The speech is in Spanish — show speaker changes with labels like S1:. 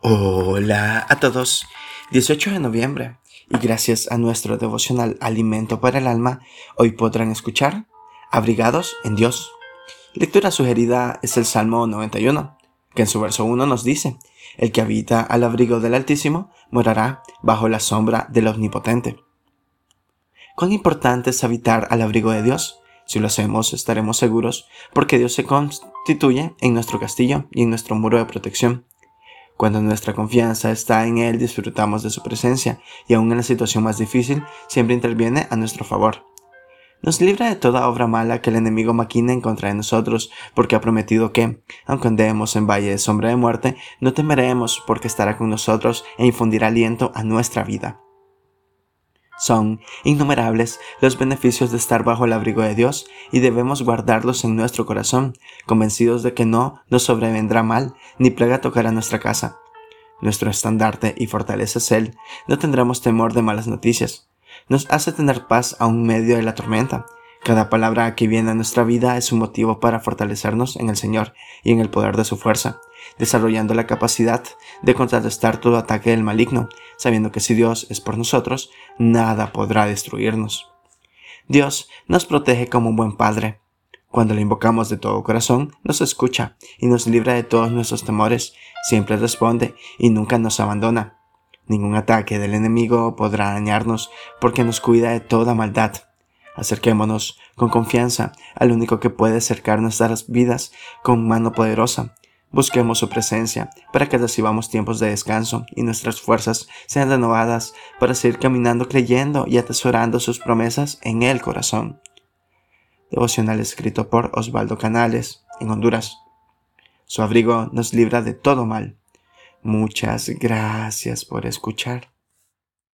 S1: Hola a todos. 18 de noviembre. Y gracias a nuestro devocional Alimento para el Alma, hoy podrán escuchar Abrigados en Dios. Lectura sugerida es el Salmo 91, que en su verso 1 nos dice, El que habita al abrigo del Altísimo morará bajo la sombra del Omnipotente. ¿Cuán importante es habitar al abrigo de Dios? Si lo hacemos, estaremos seguros, porque Dios se constituye en nuestro castillo y en nuestro muro de protección. Cuando nuestra confianza está en Él, disfrutamos de su presencia y aun en la situación más difícil, siempre interviene a nuestro favor. Nos libra de toda obra mala que el enemigo maquina en contra de nosotros, porque ha prometido que, aunque andemos en valle de sombra de muerte, no temeremos porque estará con nosotros e infundirá aliento a nuestra vida. Son innumerables los beneficios de estar bajo el abrigo de Dios y debemos guardarlos en nuestro corazón, convencidos de que no nos sobrevendrá mal ni plaga tocará nuestra casa. Nuestro estandarte y fortaleza es Él, no tendremos temor de malas noticias. Nos hace tener paz aún medio de la tormenta. Cada palabra que viene a nuestra vida es un motivo para fortalecernos en el Señor y en el poder de su fuerza desarrollando la capacidad de contrarrestar todo ataque del maligno, sabiendo que si Dios es por nosotros, nada podrá destruirnos. Dios nos protege como un buen Padre. Cuando le invocamos de todo corazón, nos escucha y nos libra de todos nuestros temores, siempre responde y nunca nos abandona. Ningún ataque del enemigo podrá dañarnos porque nos cuida de toda maldad. Acerquémonos con confianza al único que puede acercar nuestras vidas con mano poderosa, Busquemos su presencia para que recibamos tiempos de descanso y nuestras fuerzas sean renovadas para seguir caminando creyendo y atesorando sus promesas en el corazón. Devocional escrito por Osvaldo Canales, en Honduras. Su abrigo nos libra de todo mal. Muchas gracias por escuchar.